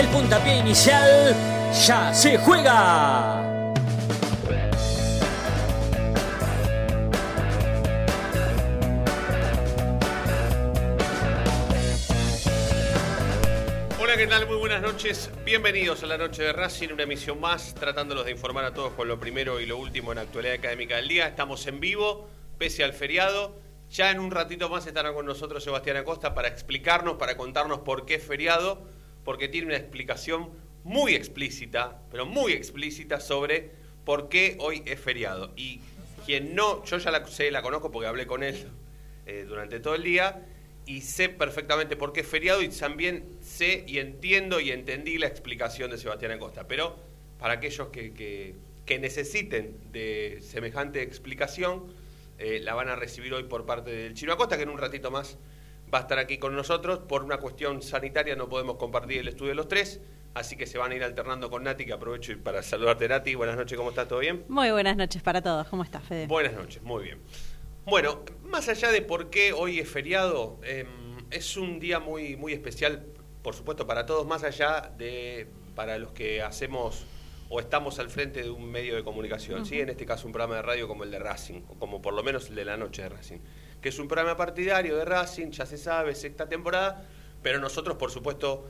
el puntapié inicial ya se juega. Hola, ¿qué tal? Muy buenas noches. Bienvenidos a la noche de Racing, una emisión más, tratándolos de informar a todos con lo primero y lo último en la actualidad académica del día. Estamos en vivo, pese al feriado. Ya en un ratito más estará con nosotros Sebastián Acosta para explicarnos, para contarnos por qué es feriado, porque tiene una explicación muy explícita, pero muy explícita sobre por qué hoy es feriado. Y quien no, yo ya la sé, la conozco porque hablé con él eh, durante todo el día y sé perfectamente por qué es feriado y también sé y entiendo y entendí la explicación de Sebastián Acosta. Pero para aquellos que, necesiten de semejante explicación, eh, la van a recibir hoy por parte del Chino Acosta, que en un ratito más va a estar aquí con nosotros. Por una cuestión sanitaria no podemos compartir el estudio de los tres, así que se van a ir alternando con Nati, que aprovecho para saludarte Nati. Buenas noches, ¿cómo estás? ¿Todo bien? Muy buenas noches para todos. ¿Cómo estás, Fede? Buenas noches, muy bien. Bueno, más allá de por qué hoy es feriado, eh, es un día muy, muy especial, por supuesto, para todos, más allá de para los que hacemos o estamos al frente de un medio de comunicación, ¿sí? en este caso un programa de radio como el de Racing, o como por lo menos el de la noche de Racing, que es un programa partidario de Racing, ya se sabe, sexta temporada, pero nosotros, por supuesto,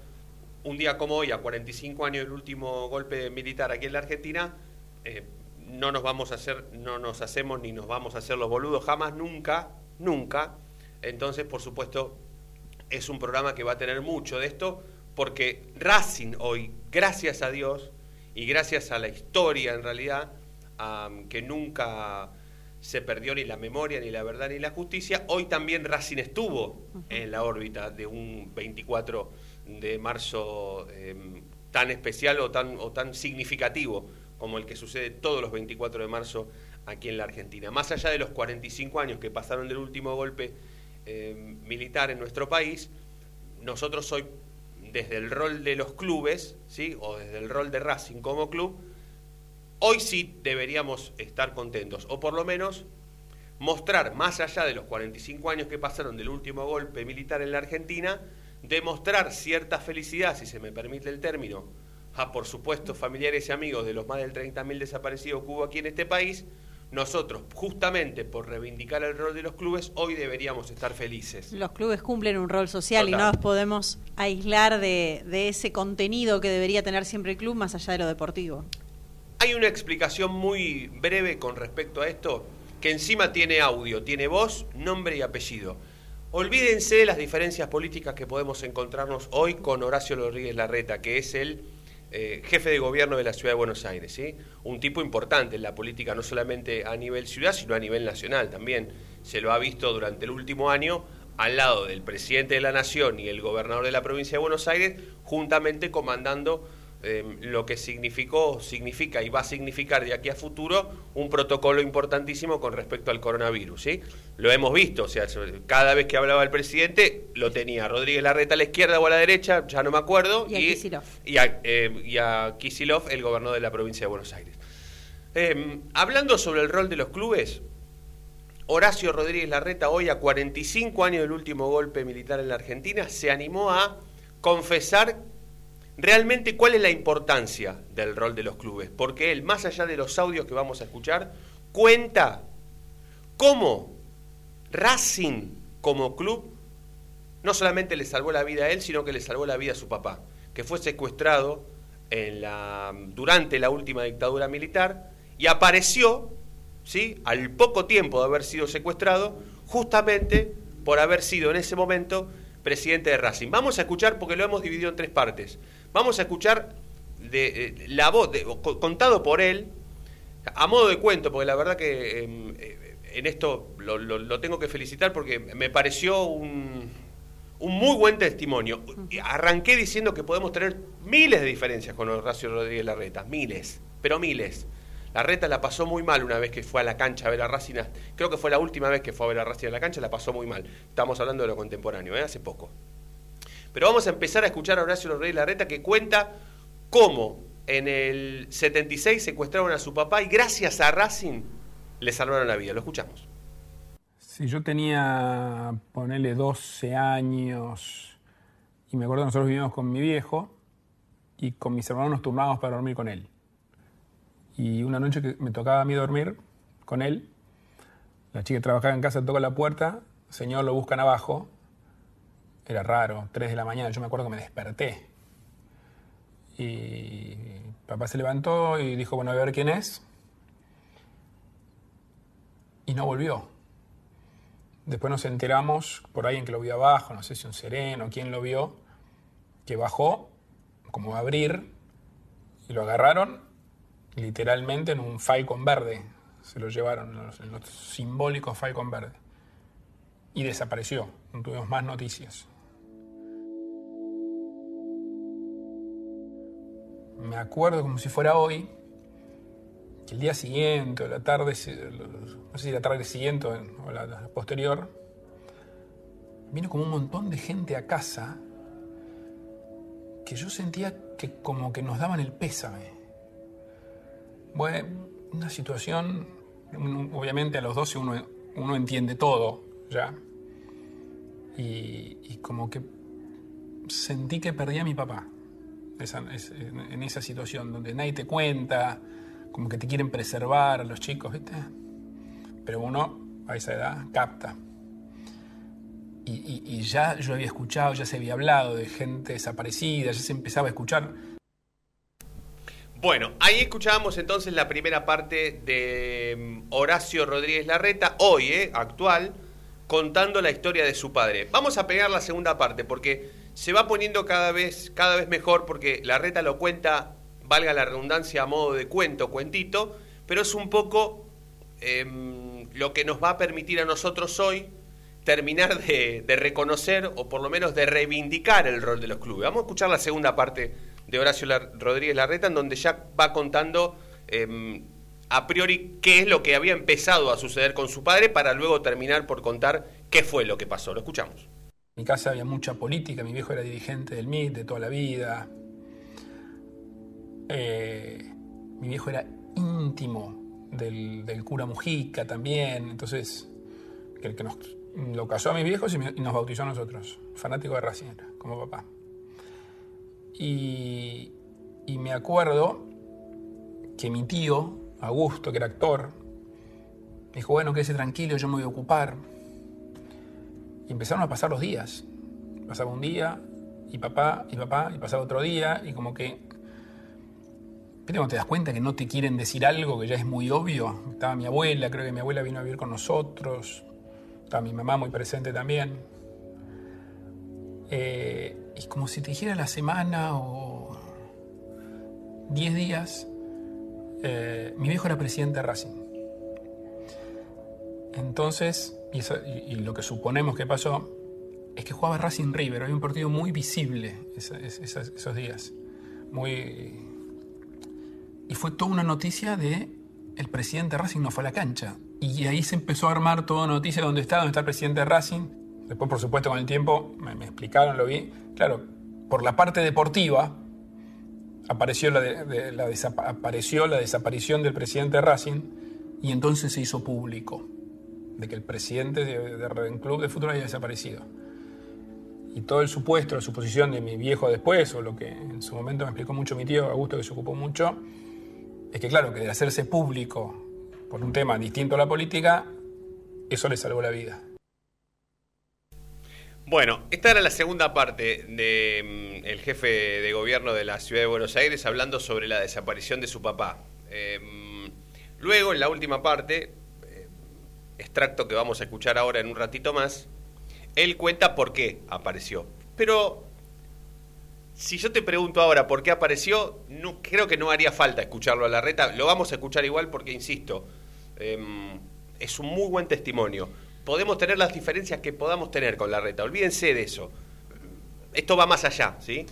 un día como hoy, a 45 años del último golpe militar aquí en la Argentina, eh, no nos vamos a hacer, no nos hacemos ni nos vamos a hacer los boludos, jamás, nunca, nunca. Entonces, por supuesto, es un programa que va a tener mucho de esto, porque Racing hoy, gracias a Dios y gracias a la historia en realidad, que nunca se perdió ni la memoria, ni la verdad, ni la justicia, hoy también Racing estuvo en la órbita de un 24 de marzo em, tan especial o tan, o tan significativo como el que sucede todos los 24 de marzo aquí en la Argentina. Más allá de los 45 años que pasaron del último golpe em, militar en nuestro país, nosotros hoy, desde el rol de los clubes, ¿sí? o desde el rol de Racing como club, hoy sí deberíamos estar contentos, o por lo menos mostrar, más allá de los 45 años que pasaron del último golpe militar en la Argentina, demostrar cierta felicidad, si se me permite el término, a por supuesto familiares y amigos de los más del 30.000 desaparecidos que hubo aquí en este país, nosotros, justamente por reivindicar el rol de los clubes, hoy deberíamos estar felices. Los clubes cumplen un rol social y no nos podemos aislar de, de ese contenido que debería tener siempre el club más allá de lo deportivo. Hay una explicación muy breve con respecto a esto, que encima tiene audio, tiene voz, nombre y apellido. Olvídense de las diferencias políticas que podemos encontrarnos hoy con Horacio Rodríguez Larreta, que es el eh, jefe de gobierno de la ciudad de Buenos Aires, ¿sí? Un tipo importante en la política, no solamente a nivel ciudad, sino a nivel nacional también. Se lo ha visto durante el último año al lado del presidente de la Nación y el gobernador de la provincia de Buenos Aires, juntamente comandando eh, lo que significó, significa y va a significar de aquí a futuro un protocolo importantísimo con respecto al coronavirus. ¿sí? Lo hemos visto, o sea, cada vez que hablaba el presidente lo tenía Rodríguez Larreta a la izquierda o a la derecha, ya no me acuerdo, Y a Kicillof. y a, eh, y a Kicillof, el gobernador de la provincia de Buenos Aires. Eh, hablando sobre el rol de los clubes, Horacio Rodríguez Larreta, hoy a 45 años del último golpe militar en la Argentina, se animó a confesar realmente cuál es la importancia del rol de los clubes, porque él, más allá de los audios que vamos a escuchar, cuenta cómo Racing como club no solamente le salvó la vida a él, sino que le salvó la vida a su papá, que fue secuestrado durante la última dictadura militar y apareció, ¿sí? al poco tiempo de haber sido secuestrado, justamente por haber sido en ese momento presidente de Racing. Vamos a escuchar, porque lo hemos dividido en tres partes, vamos a escuchar de, eh, la voz, de- co- contado por él, a modo de cuento, porque la verdad que eh, eh, en esto lo, lo- lo tengo que felicitar porque me pareció un, un muy buen testimonio. Arranqué diciendo que podemos tener miles de diferencias con Horacio Rodríguez Larreta, miles, pero miles. Larreta la pasó muy mal una vez que fue a la cancha a ver a Racing. Creo que fue la última vez que fue a ver a Racing en la cancha, la pasó muy mal. Estamos hablando de lo contemporáneo, ¿eh? hace poco. Pero vamos a empezar a escuchar a Horacio Rodríguez Larreta que cuenta cómo en el 76 secuestraron a su papá y gracias a Racing le salvaron la vida. Lo escuchamos. Si yo tenía, ponele 12 años, y me acuerdo que nosotros vivíamos con mi viejo y con mis hermanos nos turnábamos para dormir con él. Y una noche que me tocaba a mí dormir con él, la chica que trabajaba en casa toca la puerta, señor lo buscan abajo, era raro, 3 de la mañana, yo me acuerdo que me desperté. Y papá se levantó y dijo, bueno, a ver quién es. Y no volvió. Después nos enteramos por ahí en que lo vio abajo, no sé si un sereno, quién lo vio, que bajó, como a abrir, y lo agarraron literalmente en un Falcon verde. Se lo llevaron en los, simbólicos Falcon verde. Y desapareció. No tuvimos más noticias. Me acuerdo como si fuera hoy, que el día siguiente o la tarde, no sé si la tarde siguiente o la posterior, vino como un montón de gente a casa que yo sentía que como que nos daban el pésame. Bueno, una situación, obviamente a los 12 uno, uno entiende todo ya. Y, como que sentí que perdí a mi papá esa, en esa situación, donde nadie te cuenta, como que te quieren preservar a los chicos, ¿viste? Pero uno a esa edad capta. Y, y, ya yo había escuchado, ya se había hablado de gente desaparecida, ya se empezaba a escuchar. Bueno, ahí escuchábamos entonces la primera parte de mm, Horacio Rodríguez Larreta, hoy, eh, actual, contando la historia de su padre. Vamos a pegar la segunda parte porque se va poniendo cada vez, cada vez mejor porque Larreta lo cuenta, valga la redundancia, a modo de cuento, cuentito, pero es un poco eh, lo que nos va a permitir a nosotros hoy terminar de, reconocer o por lo menos de reivindicar el rol de los clubes. Vamos a escuchar la segunda parte de Horacio Rodríguez Larreta, en donde ya va contando eh, a priori qué es lo que había empezado a suceder con su padre para luego terminar por contar qué fue lo que pasó. Lo escuchamos. En mi casa había mucha política, mi viejo era dirigente del MIT de toda la vida. Eh, mi viejo era íntimo del, del, cura Mujica también, entonces el que nos lo casó a mis viejos y nos bautizó a nosotros, fanático de Racing, como papá. Y, me acuerdo que mi tío, Augusto, que era actor, me dijo, bueno, quédese tranquilo, yo me voy a ocupar. Y empezaron a pasar los días. Pasaba un día, y papá, y papá, y pasaba otro día, y como que... ¿Viste cuando te das cuenta que no te quieren decir algo que ya es muy obvio? Estaba mi abuela, creo que mi abuela vino a vivir con nosotros, estaba mi mamá muy presente también. Eh, y como si te dijera la semana o 10 días, eh, mi viejo era presidente de Racing. Entonces, y, lo que suponemos que pasó, es que jugaba Racing River, había un partido muy visible esos días. Muy... Y fue toda una noticia de el presidente de Racing no fue a la cancha. Y ahí se empezó a armar toda noticia de dónde está, dónde está el presidente de Racing. Después, por supuesto, con el tiempo me, explicaron, lo vi. Claro, por la parte deportiva apareció la, desaparición del presidente de Racing y entonces se hizo público de que el presidente de, de, de club de fútbol había desaparecido. Y todo el supuesto, la suposición de mi viejo después, o lo que en su momento me explicó mucho mi tío, Augusto, que se ocupó mucho, es que claro, que de hacerse público por un tema distinto a la política, eso le salvó la vida. Bueno, esta era la segunda parte del de, mm, jefe de gobierno de la ciudad de Buenos Aires hablando sobre la desaparición de su papá. Eh, luego, en la última parte, eh, extracto que vamos a escuchar ahora en un ratito más, él cuenta por qué apareció. Pero si yo te pregunto ahora por qué apareció, no, creo que no haría falta escucharlo a la reta. Lo vamos a escuchar igual porque, insisto, eh, es un muy buen testimonio. Podemos tener las diferencias que podamos tener con la reta, olvídense de eso. esto va más allá, ¿sí?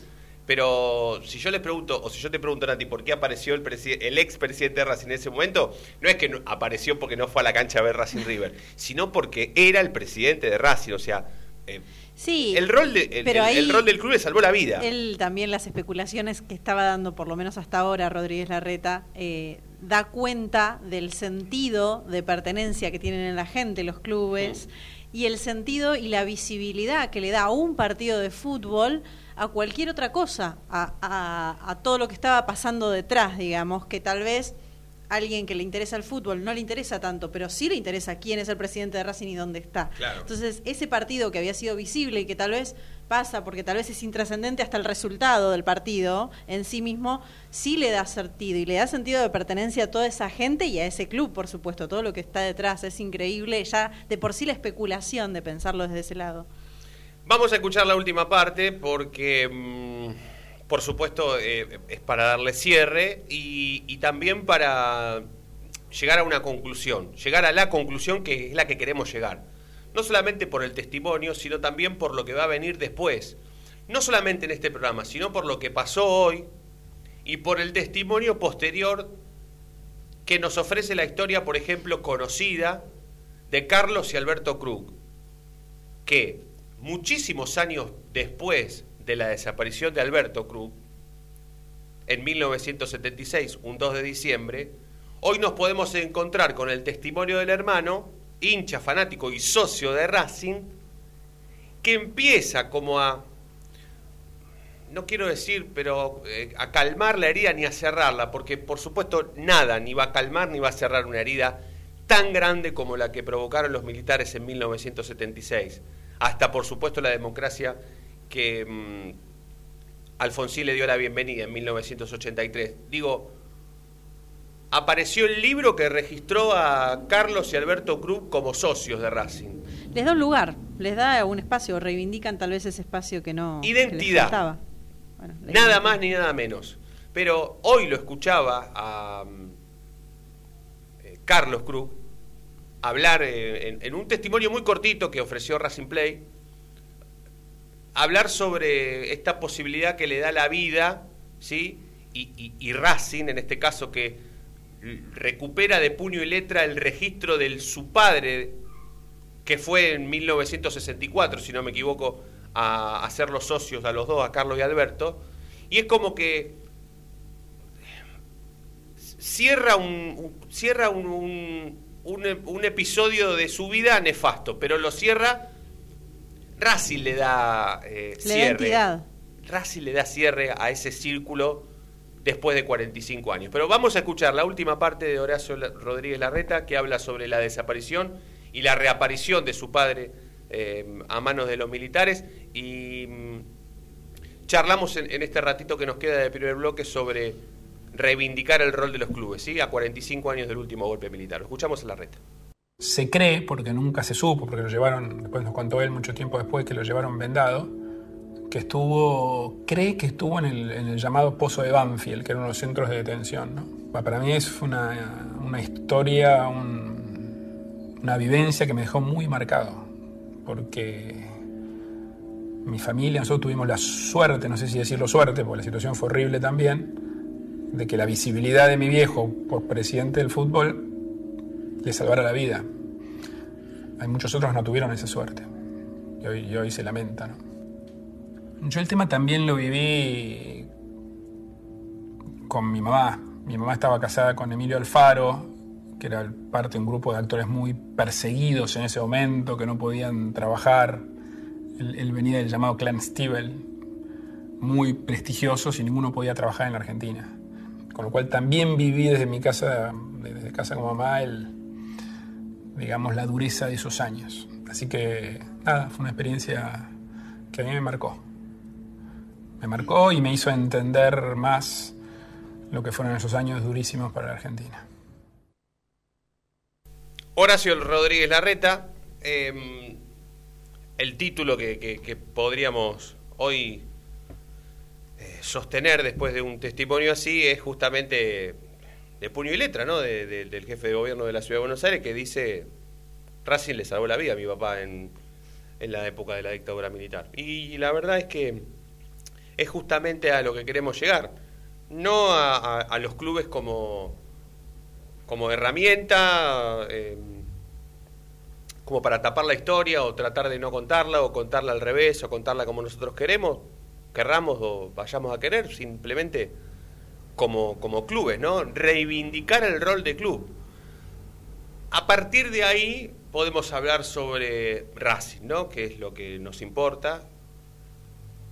Pero si yo les pregunto, o si yo te pregunto, Nati, ¿por qué apareció el, el ex presidente de Racing en ese momento? No es que apareció porque no fue a la cancha a ver Racing River, sino porque era el presidente de Racing, o sea... Eh, sí, el rol, de, el, rol del club le salvó la vida. Él también las especulaciones que estaba dando, por lo menos hasta ahora, Rodríguez Larreta, eh, da cuenta del sentido de pertenencia que tienen en la gente los clubes y el sentido y la visibilidad que le da a un partido de fútbol a cualquier otra cosa, a, todo lo que estaba pasando detrás, digamos, que tal vez alguien que le interesa el fútbol no le interesa tanto, pero sí le interesa quién es el presidente de Racing y dónde está. Entonces, ese partido que había sido visible y que tal vez pasa porque tal vez es intrascendente hasta el resultado del partido en sí mismo, sí le da sentido y le da sentido de pertenencia a toda esa gente y a ese club, por supuesto, todo lo que está detrás es increíble, ya de por sí la especulación de pensarlo desde ese lado. Vamos a escuchar la última parte porque, mm, por supuesto, eh, es para darle cierre y, también para llegar a una conclusión, llegar a la conclusión que es la que queremos llegar. No solamente por el testimonio, sino también por lo que va a venir después. No solamente en este programa, sino por lo que pasó hoy y por el testimonio posterior que nos ofrece la historia, por ejemplo, conocida de Carlos y Alberto Krug, que muchísimos años después de la desaparición de Alberto Cruz, en 1976, un 2 de diciembre, hoy nos podemos encontrar con el testimonio del hermano, hincha fanático y socio de Racing, que empieza como a, no quiero decir, pero eh, a calmar la herida ni a cerrarla, porque por supuesto nada ni va a calmar ni va a cerrar una herida tan grande como la que provocaron los militares en 1976 hasta por supuesto la democracia que mm, Alfonsín le dio la bienvenida en 1983. Digo, apareció el libro que registró a Carlos y Alberto Cruz como socios de Racing. Les da un lugar, les da un espacio, reivindican tal vez ese espacio que no. Identidad. nada más ni nada menos. Pero hoy lo escuchaba a mm, eh, Carlos Cruz hablar eh, en, un testimonio muy cortito que ofreció Racing Play, hablar sobre esta posibilidad que le da la vida, ¿sí? Y, Racing, en este caso, que recupera de puño y letra el registro de su padre, que fue en 1964, si no me equivoco, a hacer los socios a los dos, a Carlos y Alberto, y es como que cierra un, cierra un un, episodio de su vida nefasto, pero lo cierra. Racing le da eh, cierre. Racing le da cierre a ese círculo después de 45 años. Pero vamos a escuchar la última parte de Horacio Rodríguez Larreta que habla sobre la desaparición y la reaparición de su padre eh, a manos de los militares y mm, charlamos en, en, este ratito que nos queda de primer bloque sobre reivindicar el rol de los clubes, ¿sí? A 45 años del último golpe militar. Lo escuchamos en la red. Se cree, porque nunca se supo, porque lo llevaron, después nos contó él mucho tiempo después que lo llevaron vendado, que estuvo, cree que estuvo en el, llamado Pozo de Banfield, que era uno de los centros de detención. ¿no? Para mí es una, una historia, una vivencia que me dejó muy marcado, porque mi familia, nosotros tuvimos la suerte, no sé si decirlo suerte, porque la situación fue horrible también, de que la visibilidad de mi viejo por presidente del fútbol le salvara la vida. Hay muchos otros que no tuvieron esa suerte. Y hoy, se lamenta. ¿no? Yo el tema también lo viví con mi mamá. Mi mamá estaba casada con Emilio Alfaro, que era parte de un grupo de actores muy perseguidos en ese momento, que no podían trabajar. Él, venía del llamado clan Stiebel, muy prestigioso, y ninguno podía trabajar en la Argentina con lo cual también viví desde mi casa, desde casa como mamá, el, digamos, la dureza de esos años. Así que, nada, fue una experiencia que a mí me marcó. Me marcó y me hizo entender más lo que fueron esos años durísimos para la Argentina. Horacio Rodríguez Larreta, em, el título que podríamos hoy sostener después de un testimonio así es justamente de puño y letra, ¿no? del jefe de gobierno de la Ciudad de Buenos Aires que dice, Racing le salvó la vida a mi papá en, en la época de la dictadura militar. Y la verdad es que es justamente a lo que queremos llegar, no a, los clubes como, como herramienta, eh, como para tapar la historia o tratar de no contarla o contarla al revés o contarla como nosotros queremos, querramos o vayamos a querer, simplemente como, como clubes, ¿no? Reivindicar el rol de club. A partir de ahí podemos hablar sobre Racing, ¿no? Que es lo que nos importa,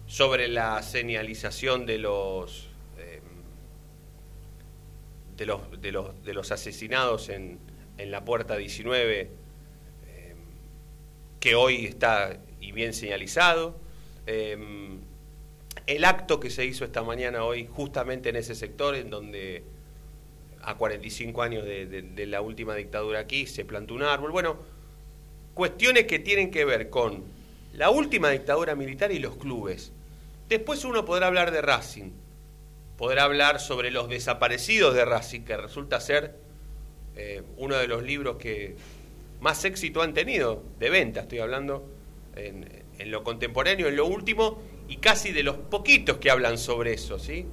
sobre la señalización de los, eh, de los, de los, de los asesinados en, en la puerta 19, eh, que hoy está y bien señalizado. Eh, el acto que se hizo esta mañana hoy justamente en ese sector en donde a 45 años de, la última dictadura aquí se plantó un árbol. Bueno, cuestiones que tienen que ver con la última dictadura militar y los clubes. Después uno podrá hablar de Racing, podrá hablar sobre los desaparecidos de Racing, que resulta ser eh, uno de los libros que más éxito han tenido de venta, estoy hablando en, en lo contemporáneo, en lo último, y casi de los poquitos que hablan sobre eso, ¿sí?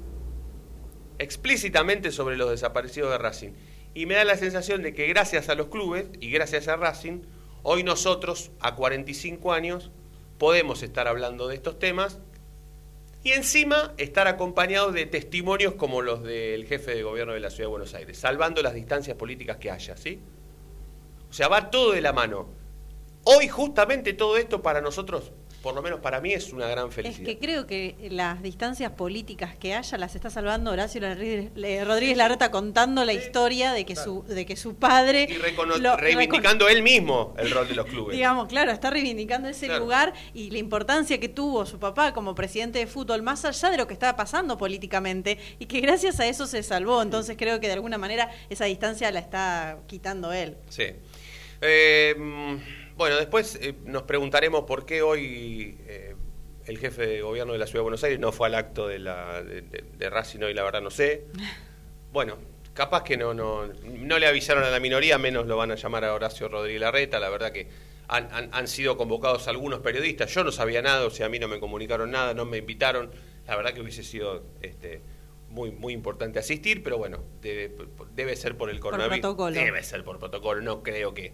Explícitamente sobre los desaparecidos de Racing. Y me da la sensación de que gracias a los clubes y gracias a Racing, hoy nosotros, a 45 años, podemos estar hablando de estos temas y encima estar acompañados de testimonios como los del jefe de gobierno de la Ciudad de Buenos Aires, salvando las distancias políticas que haya, ¿sí? O sea, va todo de la mano. Hoy justamente todo esto para nosotros por lo menos para mí es una gran felicidad. Es que creo que las distancias políticas que haya las está salvando Horacio Rodríguez Larreta contando la historia de que su de que su padre y reivindicando él mismo el rol de los clubes. Digamos, claro, está reivindicando ese lugar y la importancia que tuvo su papá como presidente de fútbol más allá de lo que estaba pasando políticamente y que gracias a eso se salvó. Entonces creo que de alguna manera esa distancia la está quitando él. Sí. Eh, bueno, después eh, nos preguntaremos por qué hoy eh, el jefe de gobierno de la Ciudad de Buenos Aires no fue al acto de, la, de, Racing hoy, la verdad no sé. Bueno, capaz que no, no, no le avisaron a la minoría, menos lo van a llamar a Horacio Rodríguez Larreta, la verdad que han, han, sido convocados algunos periodistas, yo no sabía nada, o sea, a mí no me comunicaron nada, no me invitaron, la verdad que hubiese sido este, muy, muy importante asistir, pero bueno, debe, debe ser por el coronavirus. Debe ser por protocolo, no creo que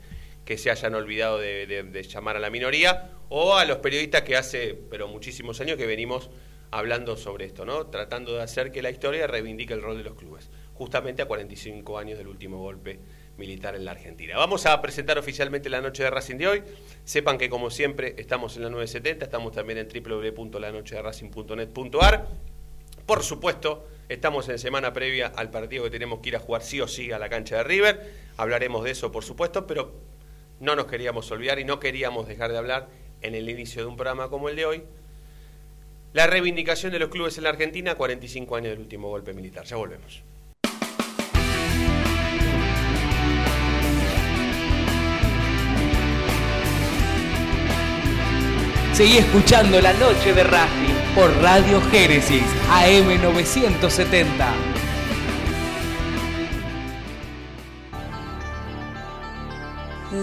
que se hayan olvidado de, llamar a la minoría, o a los periodistas que hace, pero muchísimos años que venimos hablando sobre esto, ¿no? Tratando de hacer que la historia reivindique el rol de los clubes, justamente a 45 años del último golpe militar en la Argentina. Vamos a presentar oficialmente la noche de Racing de hoy. Sepan que como siempre estamos en la 970, estamos también en www.lanochederacing.net.ar. Por supuesto, estamos en semana previa al partido que tenemos que ir a jugar sí o sí a la cancha de River. Hablaremos de eso, por supuesto, pero no nos queríamos olvidar y no queríamos dejar de hablar en el inicio de un programa como el de hoy. La reivindicación de los clubes en la Argentina, 45 años del último golpe militar. Ya volvemos. Seguí escuchando La Noche de Racing por Radio Génesis AM 970.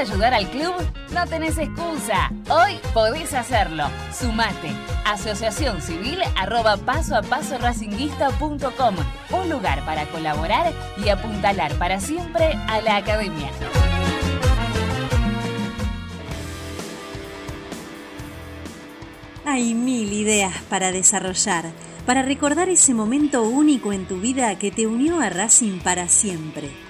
ayudar al club? No tenés excusa. Hoy podés hacerlo. Sumate. Asociación Civil arroba paso a paso racinguista.com. Un lugar para colaborar y apuntalar para siempre a la academia. Hay mil ideas para desarrollar, para recordar ese momento único en tu vida que te unió a Racing para siempre.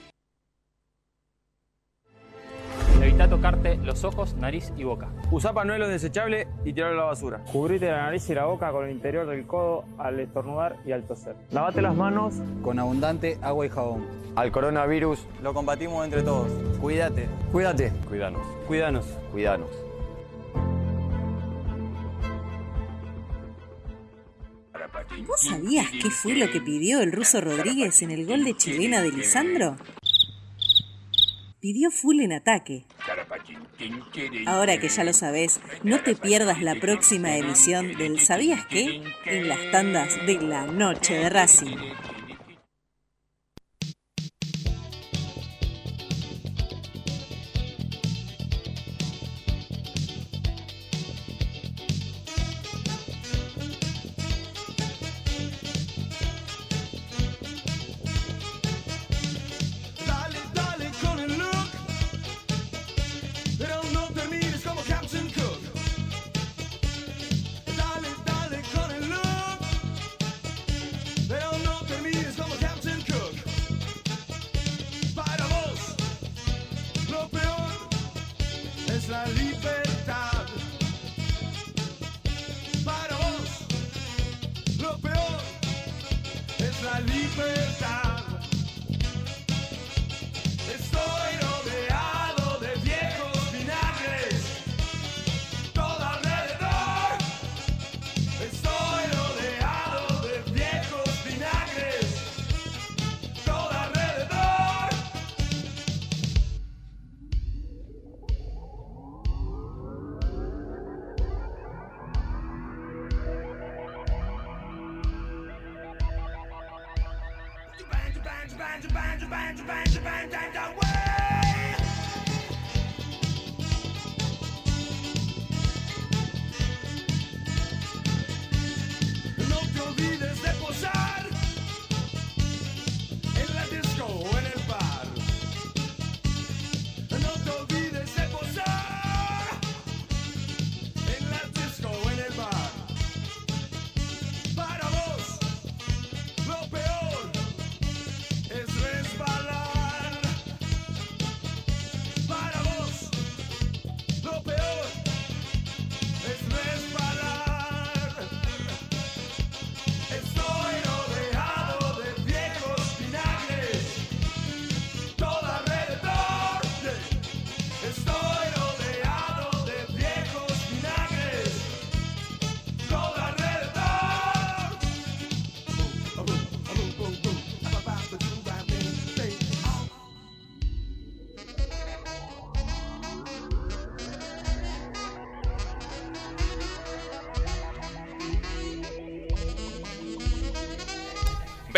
Evita tocarte los ojos, nariz y boca. Usa panuelos desechables y tirarlo a la basura. Cubrite la nariz y la boca con el interior del codo al estornudar y al toser. Lavate las manos con abundante agua y jabón. Al coronavirus lo combatimos entre todos. Cuídate. Cuídate. Cuídanos. Cuídanos. Cuídanos. ¿Vos sabías qué fue lo que pidió el ruso Rodríguez en el gol de chilena de Lisandro? Pidió full en ataque. Ahora que ya lo sabes, no te pierdas la próxima emisión del ¿Sabías qué? en las tandas de la noche de Racing.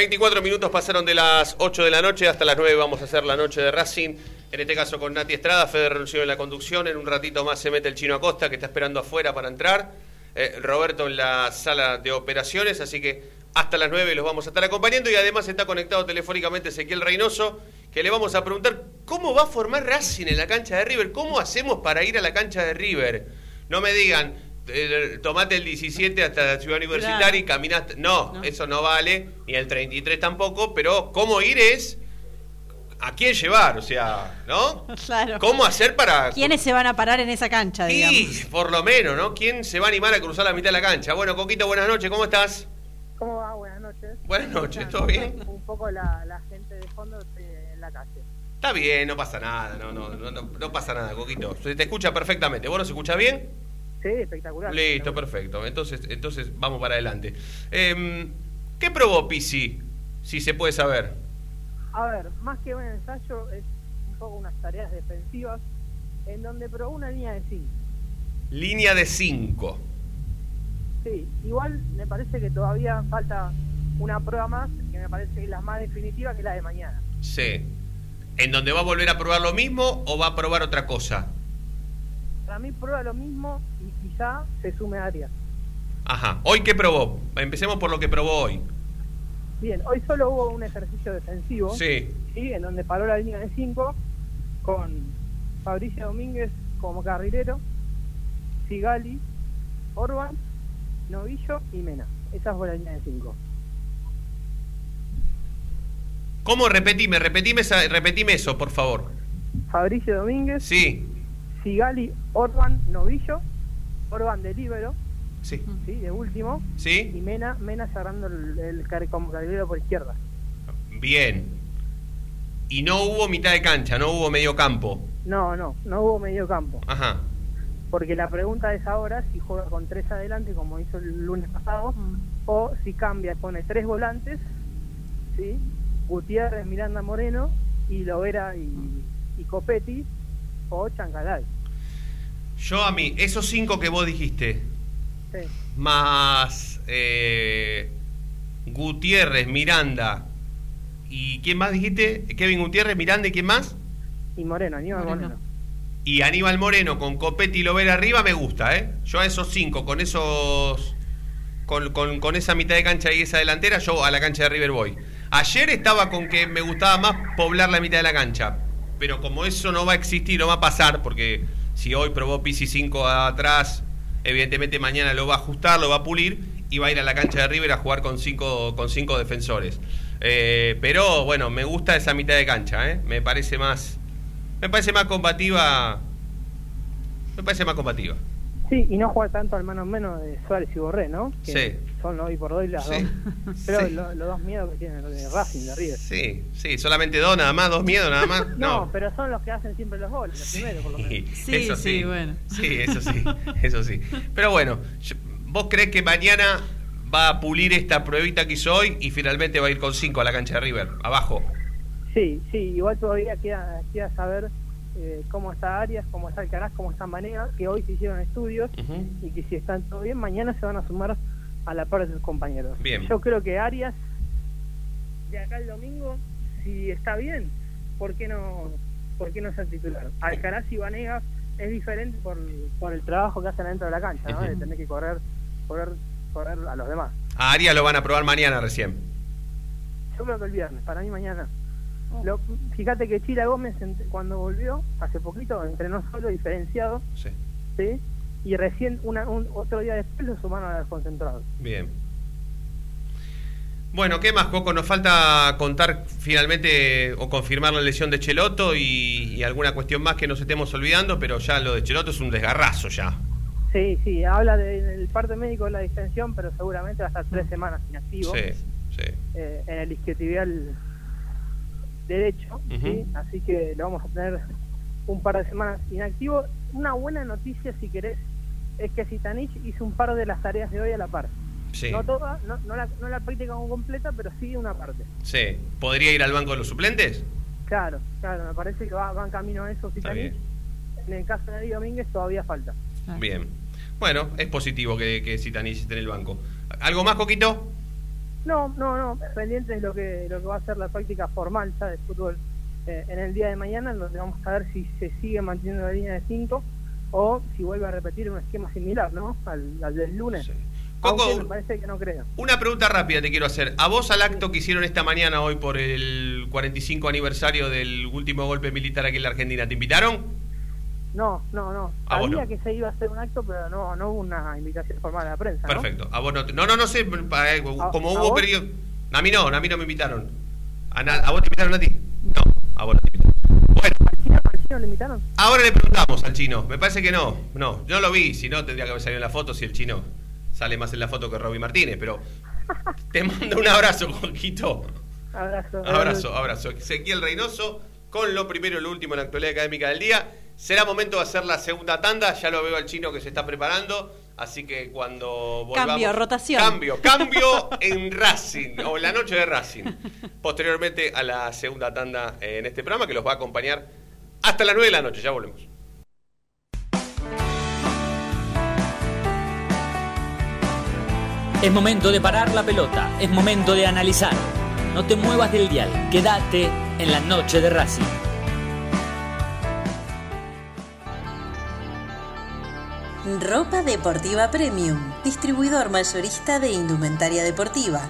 24 minutos pasaron de las 8 de la noche hasta las 9 vamos a hacer la noche de Racing. En este caso con Nati Estrada, Fede renunció en la conducción. En un ratito más se mete el chino Acosta que está esperando afuera para entrar. Eh, Roberto en la sala de operaciones, así que hasta las 9 los vamos a estar acompañando y además está conectado telefónicamente Ezequiel Reynoso, que le vamos a preguntar cómo va a formar Racing en la cancha de River, cómo hacemos para ir a la cancha de River. No me digan, tomate el 17 hasta la ciudad universitaria y caminaste. No, eso no vale, ni el 33 tampoco, pero cómo ir es a quién llevar, o sea, ¿no? Claro. ¿Cómo hacer para... ¿Quiénes se van a parar en esa cancha, digamos? Sí, por lo menos, ¿no? ¿Quién se va a animar a cruzar la mitad de la cancha? Bueno, Coquito, buenas noches, ¿cómo estás? ¿Cómo va? Buenas noches. Buenas noches, ¿todo bien? Un poco la, la gente de fondo en la calle. Está bien, no pasa nada, no, no, no, no, pasa nada, Coquito. Se te escucha perfectamente. ¿Vos nos escuchás bien? Sí, espectacular. Listo, perfecto. Entonces, entonces vamos para adelante. Eh, ¿Qué probó Pisi? Si se puede saber. A ver, más que un ensayo, es un poco unas tareas defensivas en donde probó una línea de 5. Línea de 5. Sí, igual me parece que todavía falta una prueba más, que me parece que es la más definitiva, que es la de mañana. Sí. ¿En donde va a volver a probar lo mismo o va a probar otra cosa? Para mí prueba lo mismo y quizá se sume a Arias. Ajá. ¿Hoy qué probó? Empecemos por lo que probó hoy. Bien, hoy solo hubo un ejercicio defensivo. Sí. En donde paró la línea de 5 con Fabricio Domínguez como carrilero, Sigali, Orban, Novillo y Mena. Esa fue la línea de 5. ¿Cómo? Repetime, repetime, esa- repetime eso, por favor. Fabricio Domínguez, Sí, Sigali, Orban, Novillo, Orban de libero, sí, ¿sí? de último, sí. y Mena, Mena cerrando el, carrilero por izquierda. Bien. Y no hubo mitad de cancha, no hubo medio campo. No, no, no hubo medio campo. Ajá. Porque la pregunta es ahora si juega con tres adelante como hizo el lunes pasado o si cambia, pone tres volantes, ¿sí? Gutiérrez, Miranda Moreno y Lovera y, y Copetti o Chancalay. Yo a mí, esos cinco que vos dijiste, Sí. más eh, Gutiérrez, Miranda y ¿quién más dijiste? Kevin Gutiérrez, Miranda y ¿quién más? Y Moreno, Aníbal Moreno. Y Aníbal Moreno con Copetti y Lovera arriba me gusta, ¿eh? Yo a esos cinco, con esos. Con, con- con esa mitad de cancha y esa delantera, yo a la cancha de River voy. Ayer estaba con que me gustaba más poblar la mitad de la cancha. Pero como eso no va a existir, no va a pasar, porque si hoy probó Pisi 5 atrás, evidentemente mañana lo va a ajustar, lo va a pulir y va a ir a la cancha de River a jugar con cinco, con cinco defensores. Eh, pero bueno, me gusta esa mitad de cancha, ¿eh? Me parece más. Me parece más combativa. Me parece más combativa. Sí, y no juega tanto al mano mano de Suárez y Borré, ¿no? Que Sí. Son hoy por hoy las Sí. dos. Pero Sí. lo- los dos miedos que tienen los de Racing, de River. Sí, sí, solamente dos nada más, dos miedos nada más. No, No. pero son los que hacen siempre los goles, los primeros por lo menos. Sí, eso sí, sí. bueno. Sí, eso sí, eso sí. Pero bueno, ¿vos crees que mañana va a pulir esta pruebita que hizo hoy y finalmente va a ir con cinco a la cancha de River? Abajo. Sí, sí, igual todavía queda, queda saber eh, cómo está Arias, cómo está Alcaraz, cómo está Manega, que hoy se hicieron estudios y que si están todo bien, mañana se van a sumar a la par de sus compañeros. Bien. Yo creo que Arias, de acá el domingo, si está bien, ¿por qué no, por qué no ser titular? Alcaraz y Vanegas es diferente por, por el trabajo que hacen adentro de la cancha, ¿no? De tener que correr, correr, correr a los demás. A Arias lo van a probar mañana recién. Yo creo que el viernes, para mí mañana. Lo- fíjate que Chila Gómez cuando volvió, hace poquito, entrenó solo, diferenciado, Sí. ¿sí? Y recién una, un, otro día después lo sumaron a los concentrados. Bien. Bueno, ¿qué más, Coco? Nos falta contar finalmente o confirmar la lesión de Cheloto y, y alguna cuestión más que nos estemos olvidando, pero ya lo de Cheloto es un desgarrazo ya. Sí, sí, habla de- del parte médico de la distensión, pero seguramente va a estar tres semanas inactivo Sí, sí. eh, en el isquiotibial derecho, así que lo vamos a tener un par de semanas inactivo. Una buena noticia, si querés, es que Sitanich hizo un par de las tareas de hoy a la par. Sí. No toda, no, no la, no la práctica completa, pero sí una parte. Sí. ¿Podría ir al banco de los suplentes? Claro, claro, me parece que va, va en camino a eso Sitanich. En el caso de Eddie Domínguez todavía falta. Bien. Bueno, es positivo que, que Zitanich esté en el banco. ¿Algo más, Coquito? No, no, no, pendiente de lo que, lo que va a ser la práctica formal ya de fútbol eh, en el día de mañana, en donde vamos a ver si se sigue manteniendo la línea de 5 o si vuelve a repetir un esquema similar, ¿no? Al, al del lunes. Coco, Aunque me parece que no creo. Una pregunta rápida te quiero hacer. ¿A vos al acto que hicieron esta mañana hoy por el 45 aniversario del último golpe militar aquí en la Argentina, te invitaron? No, no, no. Sabía que se iba a hacer un acto, pero no, no hubo una invitación formal a la prensa. ¿no? Perfecto. A vos no, te- no, no, no sé, eh, como ¿A- hubo a periodo... A mí no, a mí no me invitaron. ¿A, na- ¿A vos te invitaron a ti? No, a vos no te invitaron. Bueno, ¿Al chino le invitaron? ahora le preguntamos al chino. Me parece que no. No, yo no lo vi. Si no, tendría que haber salido en la foto si el chino sale más en la foto que Robbie Martínez. Pero te mando un abrazo, Coquito. Abrazo. Abrazo, abrazo. Ezequiel Reynoso con lo primero y lo último en la actualidad académica del día. Será momento de hacer la segunda tanda. Ya lo veo al chino que se está preparando. Así que cuando volvamos. Cambio, rotación. Cambio, cambio en Racing o en la noche de Racing. Posteriormente a la segunda tanda eh, en este programa que los va a acompañar hasta las 9 de la noche. Ya volvemos. Es momento de parar la pelota, es momento de analizar. No te muevas del dial, quédate en la noche de Racing. Ropa Deportiva Premium, distribuidor mayorista de indumentaria deportiva.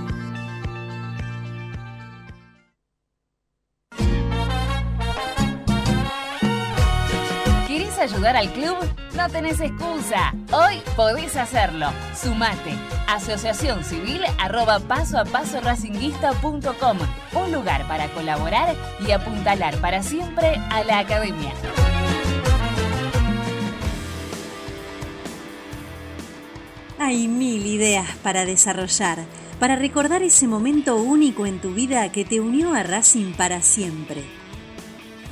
Ayudar al club? No tenés excusa. Hoy podés hacerlo. Sumate. Asociación Civil arroba paso a paso racinguista.com. Un lugar para colaborar y apuntalar para siempre a la academia. Hay mil ideas para desarrollar, para recordar ese momento único en tu vida que te unió a Racing para siempre.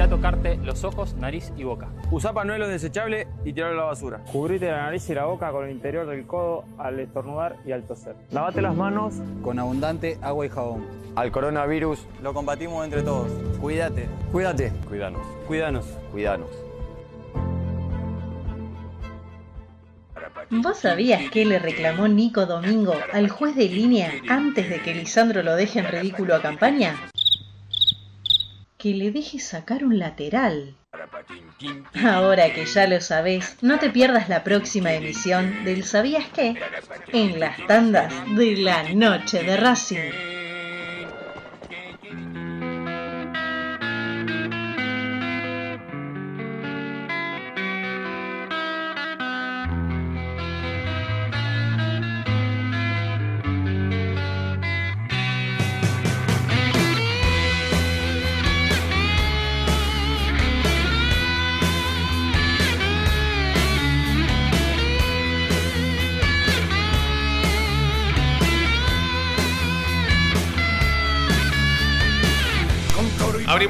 Evita tocarte los ojos, nariz y boca. Usa panuelo desechable y tirarlo a la basura. Cubrite la nariz y la boca con el interior del codo al estornudar y al toser. Lavate las manos con abundante agua y jabón. Al coronavirus lo combatimos entre todos. Cuídate. Cuídate. Cuídanos. Cuídanos. Cuídanos. ¿Vos sabías que le reclamó Nico Domingo al juez de línea antes de que Lisandro lo deje en ridículo a campaña? Que le deje sacar un lateral. Ahora que ya lo sabés, no te pierdas la próxima emisión del ¿Sabías qué? En las tandas de la noche de Racing.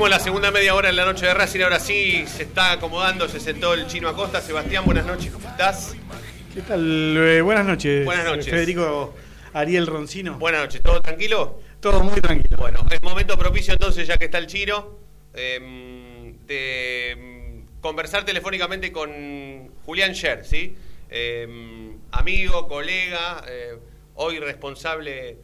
La segunda media hora en la noche de Racing. Ahora sí se está acomodando, se sentó el chino Acosta. Sebastián, buenas noches, ¿cómo estás? ¿Qué tal? Eh, buenas noches. Buenas noches. Federico Ariel Roncino. Buenas noches, ¿todo tranquilo? Todo muy tranquilo. Bueno, es momento propicio entonces, ya que está el chino, eh, de mm, conversar telefónicamente con Julián Scher, ¿sí? Eh, amigo, colega, eh, hoy responsable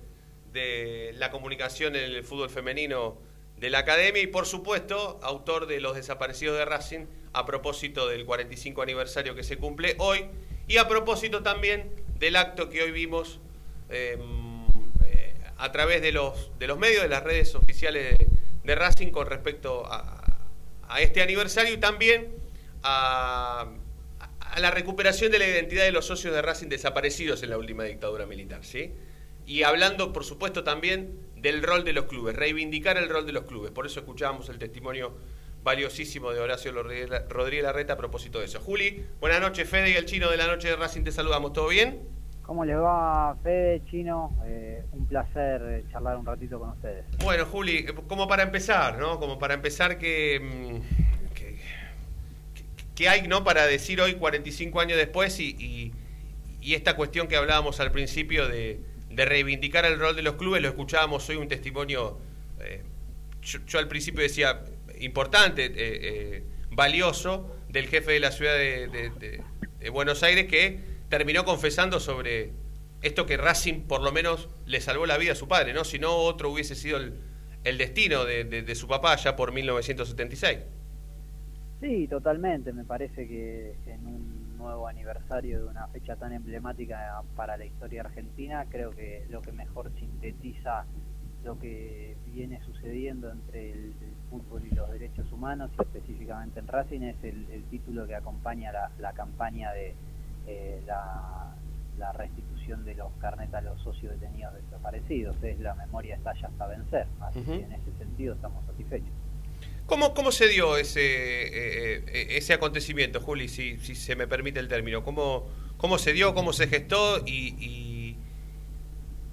de la comunicación en el fútbol femenino de la Academia y por supuesto autor de Los desaparecidos de Racing a propósito del 45 aniversario que se cumple hoy y a propósito también del acto que hoy vimos eh, eh, a través de los, de los medios, de las redes oficiales de, Racing con respecto a, a, este aniversario y también a, a, la recuperación de la identidad de los socios de Racing desaparecidos en la última dictadura militar. ¿sí? Y hablando, por supuesto, también del rol de los clubes, reivindicar el rol de los clubes. Por eso escuchábamos el testimonio valiosísimo de Horacio Rodríguez Larreta a propósito de eso. Juli, buenas noches, Fede y el chino de la noche de Racing, te saludamos, ¿todo bien? ¿Cómo le va, Fede, chino? Eh, un placer charlar un ratito con ustedes. Bueno, Juli, como para empezar, ¿no? Como para empezar que, que, que hay, ¿no? Para decir hoy, 45 años después, y, y, y esta cuestión que hablábamos al principio de de reivindicar el rol de los clubes, lo escuchábamos hoy un testimonio, eh, yo, al principio decía, importante, eh, eh, valioso, del jefe de la ciudad de, de, Buenos Aires, que terminó confesando sobre esto que Racing por lo menos le salvó la vida a su padre, ¿no? Si no, otro hubiese sido el, el destino de, su papá ya por 1976. Sí, totalmente. Me parece que en un nuevo aniversario de una fecha tan emblemática para la historia argentina, creo que lo que mejor sintetiza lo que viene sucediendo entre el, fútbol y los derechos humanos, específicamente en Racing, es el, título que acompaña la, campaña de eh, la, restitución de los carnetas a los socios detenidos desaparecidos. Es la memoria está ya hasta vencer. Así que en ese sentido estamos satisfechos. ¿Cómo, ¿Cómo se dio ese, eh, eh, ese acontecimiento, Juli, si, si se me permite el término? ¿Cómo, cómo se dio, cómo se gestó y,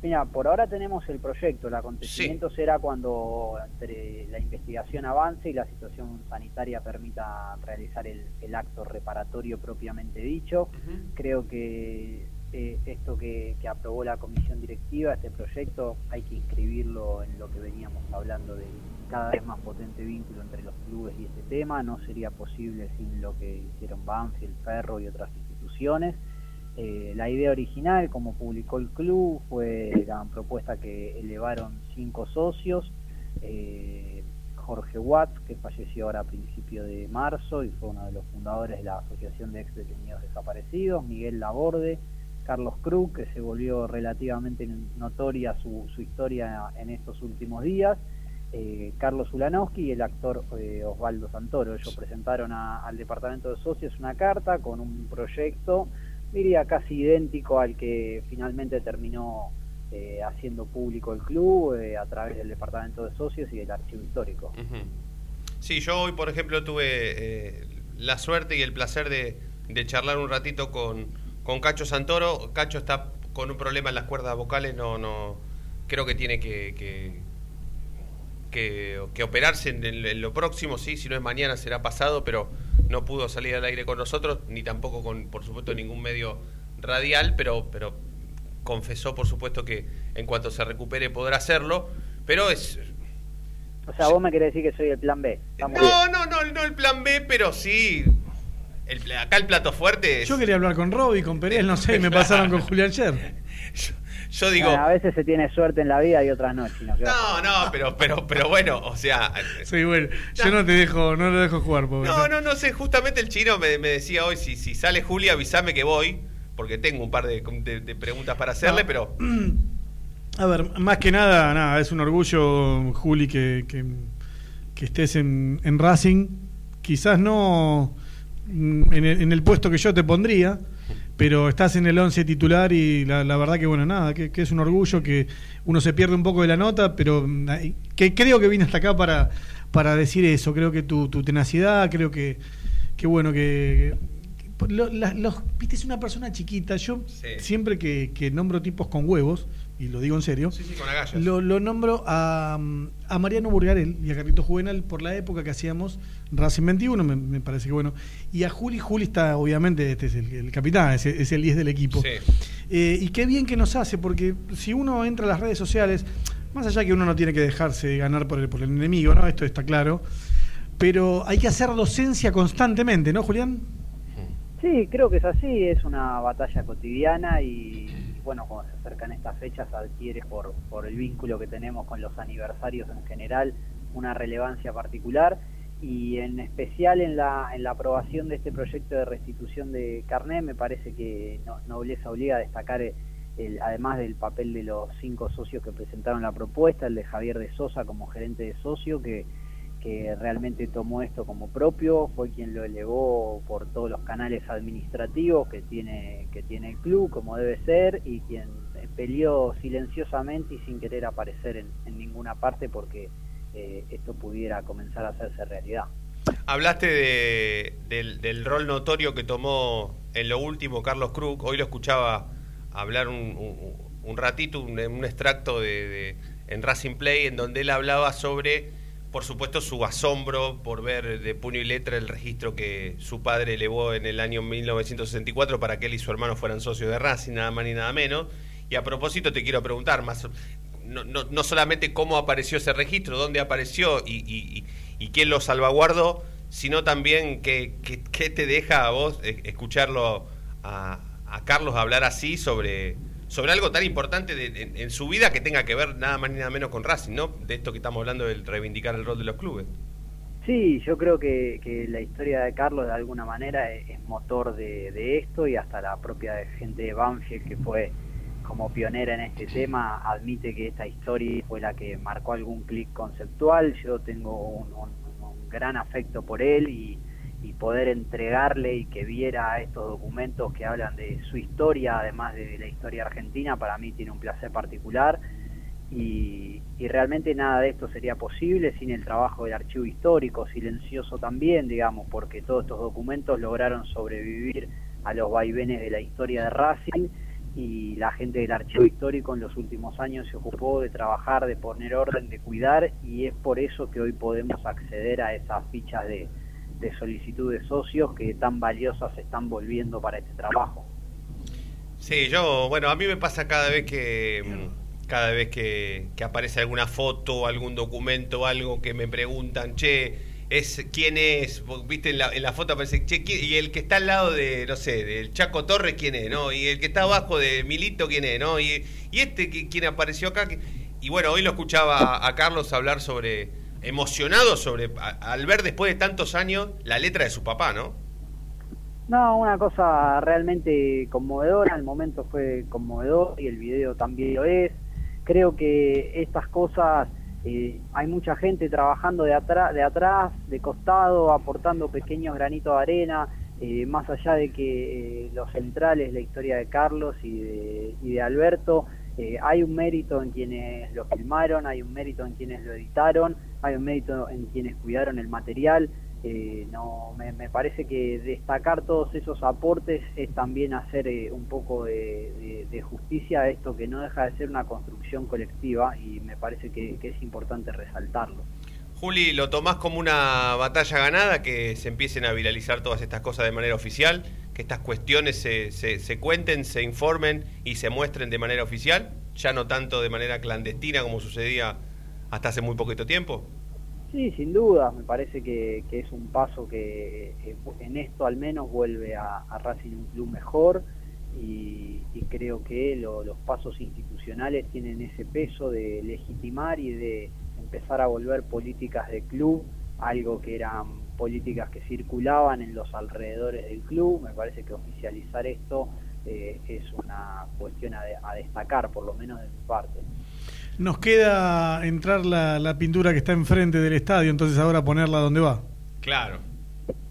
Mira, por ahora tenemos el proyecto, el acontecimiento será cuando entre la investigación avance y la situación sanitaria permita realizar el, acto reparatorio propiamente dicho. Creo que eh, esto que, aprobó la comisión directiva, este proyecto, hay que inscribirlo en lo que veníamos hablando de cada vez más potente vínculo entre los clubes y este tema. No sería posible sin lo que hicieron Banfield, Ferro y otras instituciones. Eh, la idea original, como publicó el club, fue la propuesta que elevaron cinco socios. Eh, Jorge Watts, que falleció ahora a principios de marzo y fue uno de los fundadores de la Asociación de Ex Detenidos Desaparecidos, Miguel Laborde, Carlos Cruz, que se volvió relativamente notoria su, historia en estos últimos días, eh, Carlos Ulanowski y el actor Osvaldo Santoro. Ellos presentaron al Departamento de Socios una carta con un proyecto diría casi idéntico al que finalmente terminó eh, haciendo público el club eh, a través del departamento de socios y del archivo histórico. Sí, yo hoy, por ejemplo, tuve eh, la suerte y el placer de, charlar un ratito con, con Cacho Santoro. Cacho está con un problema en las cuerdas vocales, no, no, creo que tiene que, que, operarse en, lo próximo, sí, si no es mañana será pasado, pero no pudo salir al aire con nosotros, ni tampoco con, por supuesto, ningún medio radial, pero, pero confesó, por supuesto, que en cuanto se recupere podrá hacerlo, pero es... O sea, vos me querés decir que soy el plan B. no, no, no, no el plan B, pero sí... El, acá el plato fuerte Yo quería hablar con Robbie, con Pérez, no sé, me pasaron con Julián Sher. Yo digo. a veces se tiene suerte en la vida y otras no, No, no, pero, pero, pero bueno, o sea. Sí, bueno, yo no te dejo, no lo dejo jugar, pobre. No, no, no sé, justamente el chino me, decía hoy, si, si sale Julia, avísame que voy, porque tengo un par de, preguntas para hacerle, pero. A ver, más que nada, nada, es un orgullo, Juli, que, que, estés en, en, Racing. Quizás no en el, en el puesto que yo te pondría, pero estás en el 11 titular y la, verdad que bueno, nada, que, es un orgullo que uno se pierde un poco de la nota, pero mm, que creo que vine hasta acá para, para decir eso, creo que tu, tu tenacidad, creo que, que bueno, que... los, viste, es una persona chiquita. Yo siempre que, que nombro tipos con huevos, y lo digo en serio, lo, lo, nombro a, a, Mariano Burgarel y a Carlito Juvenal por la época que hacíamos Racing 21, me, parece que bueno. Y a Juli, Juli está, obviamente, este es el, capitán, es, es, el 10 del equipo. Eh, y qué bien que nos hace, porque si uno entra a las redes sociales, más allá que uno no tiene que dejarse ganar por el, por el enemigo, ¿no? Esto está claro. Pero hay que hacer docencia constantemente, ¿no, Julián? Sí, creo que es así, es una batalla cotidiana y bueno, cuando se acercan estas fechas adquiere por, por el vínculo que tenemos con los aniversarios en general una relevancia particular y en especial en la, en la aprobación de este proyecto de restitución de carné me parece que no, Nobleza obliga a destacar el, además del papel de los cinco socios que presentaron la propuesta, el de Javier de Sosa como gerente de socio que que realmente tomó esto como propio, fue quien lo elevó por todos los canales administrativos que tiene, que tiene el club, como debe ser, y quien peleó silenciosamente y sin querer aparecer en, ninguna parte porque eh, esto pudiera comenzar a hacerse realidad. Hablaste de, del, rol notorio que tomó en lo último Carlos Cruz, hoy lo escuchaba hablar un, un, ratito, un, extracto de, en Racing Play, en donde él hablaba sobre por supuesto, su asombro por ver de puño y letra el registro que su padre elevó en el año 1964 para que él y su hermano fueran socios de Racing, nada más ni nada menos. Y a propósito, te quiero preguntar, más, no, no, solamente cómo apareció ese registro, dónde apareció y, y, quién lo salvaguardó, sino también qué, qué, te deja a vos eh, escucharlo a, a Carlos hablar así sobre sobre algo tan importante en, su vida que tenga que ver nada más ni nada menos con Racing, ¿no? De esto que estamos hablando del reivindicar el rol de los clubes. Sí, yo creo que, que, la historia de Carlos de alguna manera es, motor de, de, esto y hasta la propia gente de Banfield que fue como pionera en este tema admite que esta historia fue la que marcó algún clic conceptual. Yo tengo un, un, gran afecto por él y, y, poder entregarle y que viera estos documentos que hablan de su historia, además de la historia argentina, para mí tiene un placer particular. Y, realmente nada de esto sería posible sin el trabajo del archivo histórico, silencioso también, digamos, porque todos estos documentos lograron sobrevivir a los vaivenes de la historia de Racing y la gente del archivo histórico en los últimos años se ocupó de trabajar, de poner orden, de cuidar y es por eso que hoy podemos acceder a esas fichas de, de solicitud de socios que tan valiosas se están volviendo para este trabajo. Sí, yo, bueno, a mí me pasa cada vez que cada vez que, aparece alguna foto, algún documento, algo que me preguntan, che, es quién es, viste en la, foto aparece, che, y el que está al lado de, no sé, del Chaco Torres, quién es, ¿no? Y el que está abajo de Milito, quién es, ¿no? Y, y este, quién apareció acá. Y bueno, hoy lo escuchaba a, Carlos hablar sobre, emocionado sobre, al ver después de tantos años la letra de su papá, ¿no? No, una cosa realmente conmovedora, el momento fue conmovedor y el video también lo es creo que estas cosas eh, hay mucha gente trabajando de atrás, de atrás, de costado, aportando pequeños granitos de arena, eh, más allá de que eh, los centrales, la historia de Carlos y de, y de Alberto, hay un mérito en quienes lo filmaron, hay un mérito en quienes lo editaron, hay un mérito en quienes cuidaron el material, eh, no me, parece que destacar todos esos aportes es también hacer eh, un poco de, justicia a esto que no deja de ser una construcción colectiva y me parece que, es importante resaltarlo. Juli, ¿lo tomás como una batalla ganada que se empiecen a viralizar todas estas cosas de manera oficial? ¿Que estas cuestiones se, se, cuenten, se informen y se muestren de manera oficial? Ya no tanto de manera clandestina como sucedía hasta hace muy poquito tiempo. Sí, sin duda, me parece que, es un paso que en esto al menos vuelve a, Racing un club mejor y, creo que los pasos institucionales tienen ese peso de legitimar y de empezar a volver políticas de club, algo que eran políticas que circulaban en los alrededores del club, me parece que oficializar esto eh, es una cuestión a destacar, por lo menos de mi parte. Nos queda entrar la, pintura que está enfrente del estadio, entonces ahora ponerla donde va. Claro.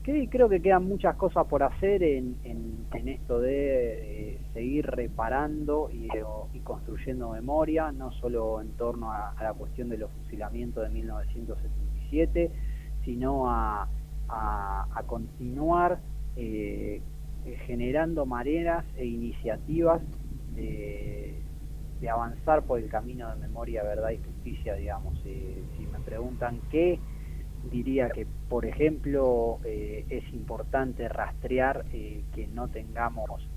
Sí, creo que quedan muchas cosas por hacer en, en, esto de eh, seguir reparando y, construyendo memoria, no solo en torno a, la cuestión de los fusilamientos de 1977, sino a, a, continuar eh, generando maneras e iniciativas de avanzar por el camino de memoria, verdad y justicia, digamos. Eh, si me preguntan qué, diría que, por ejemplo, eh, es importante rastrear que no tengamos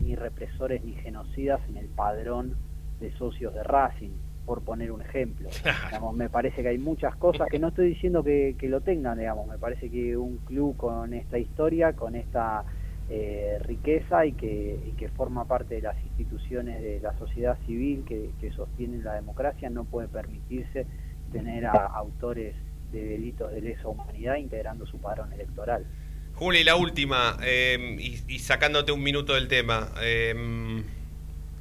ni represores ni genocidas en el padrón de socios de Racing, por poner un ejemplo. Digamos, me parece que hay muchas cosas que no estoy diciendo que, que lo tengan, digamos. Me parece que un club con esta historia, con esta eh, riqueza y que, que, forma parte de las instituciones de la sociedad civil que, sostienen la democracia, no puede permitirse tener a autores de delitos de lesa humanidad integrando su padrón electoral. Juli, la última, em, y, sacándote un minuto del tema. Em,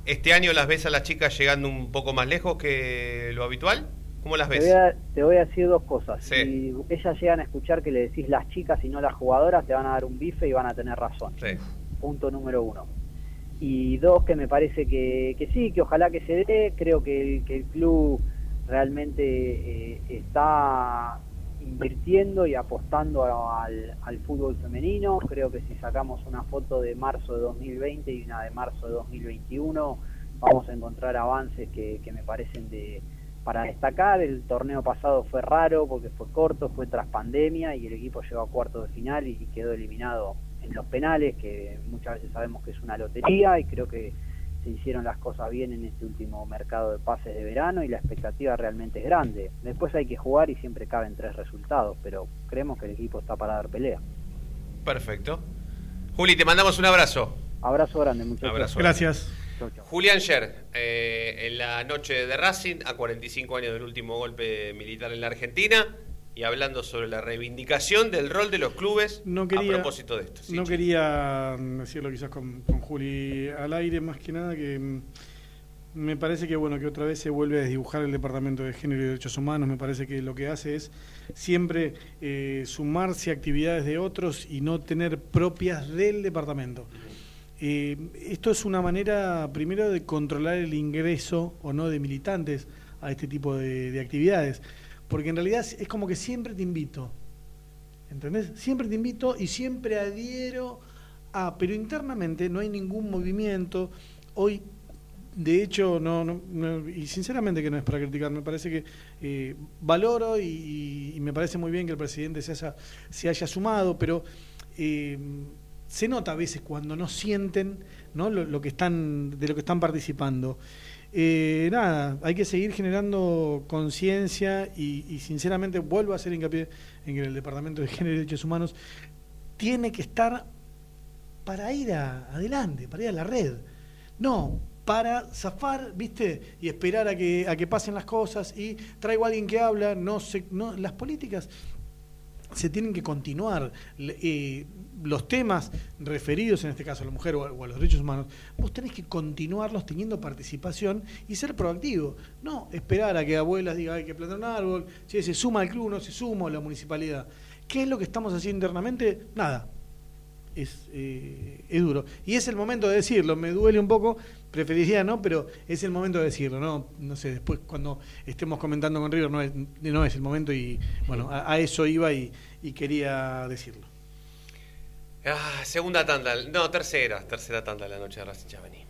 ¿Este año las ves a las chicas llegando un poco más lejos que lo habitual? ¿Cómo las ves? Te voy a, decir dos cosas. Si ellas llegan a escuchar que le decís las chicas y no las jugadoras, te van a dar un bife y van a tener razón. Punto número uno. Y dos, que me parece que, que sí, que ojalá que se dé. Creo que el, que el club realmente eh, está invirtiendo y apostando al, al, fútbol femenino. Creo que si sacamos una foto de marzo de 2020 y una de marzo de 2021, vamos a encontrar avances que, que me parecen de para destacar, el torneo pasado fue raro porque fue corto, fue tras pandemia y el equipo llegó a cuartos de final y quedó eliminado en los penales, que muchas veces sabemos que es una lotería y creo que se hicieron las cosas bien en este último mercado de pases de verano y la expectativa realmente es grande. Después hay que jugar y siempre caben tres resultados, pero creemos que el equipo está para dar pelea. Perfecto. Juli, te mandamos un abrazo. Abrazo grande, muchas gracias. Julián Scher, eh, en la noche de Racing, a 45 años del último golpe militar en la Argentina, y hablando sobre la reivindicación del rol de los clubes No quería- a propósito de esto. Sí, no quería mm, decirlo quizás con, con Juli al aire, más que nada que mm, me parece que bueno que otra vez se vuelve a desdibujar el Departamento de Género y Derechos Humanos. Me parece que lo que hace es siempre eh, sumarse a actividades de otros y no tener propias del departamento. Eh, esto es una manera, primero, de controlar el ingreso o no de militantes a este tipo de, de actividades, porque en realidad es como que siempre te invito, ¿entendés? Siempre te invito y siempre adhiero a, pero internamente no hay ningún movimiento. Hoy, de hecho, no, no- y sinceramente que no es para criticar, me parece que eh, valoro y, me parece muy bien que el presidente se haya, se haya sumado, pero eh, se nota a veces cuando no sienten ¿no? Lo que están de lo que están participando. Eh, nada, hay que seguir generando conciencia y, sinceramente vuelvo a hacer hincapié en que el Departamento de Género y Derechos Humanos tiene que estar para ir adelante, para ir a la red. No, para zafar, ¿viste? Y esperar a que, a que pasen las cosas y traigo a alguien que habla, no sé, no, las políticas se tienen que continuar. Eh, los temas referidos, en este caso a la mujer o a, los derechos humanos, vos tenés que continuarlos teniendo participación y ser proactivo. No esperar a que abuelas digan hay que plantar un árbol, si se suma al club, no se suma la municipalidad. ¿Qué es lo que estamos haciendo internamente? Nada. Es, eh, es duro. Y es el momento de decirlo. Me duele un poco, preferiría no, pero es el momento de decirlo. No, no sé, después cuando estemos comentando con River no es, no es el momento y bueno, a, eso iba y, y quería decirlo. Ah, segunda tanda, no, tercera, tercera tanda de la noche de Racing, ya venimos.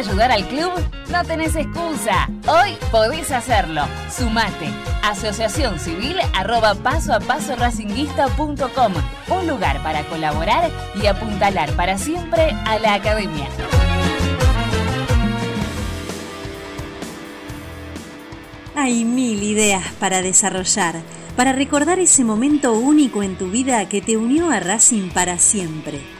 Ayudar al club? No tenés excusa. Hoy podés hacerlo. Sumate. Asociación Civil arroba paso a paso racinguista.com. Un lugar para colaborar y apuntalar para siempre a la academia. Hay mil ideas para desarrollar, para recordar ese momento único en tu vida que te unió a Racing para siempre.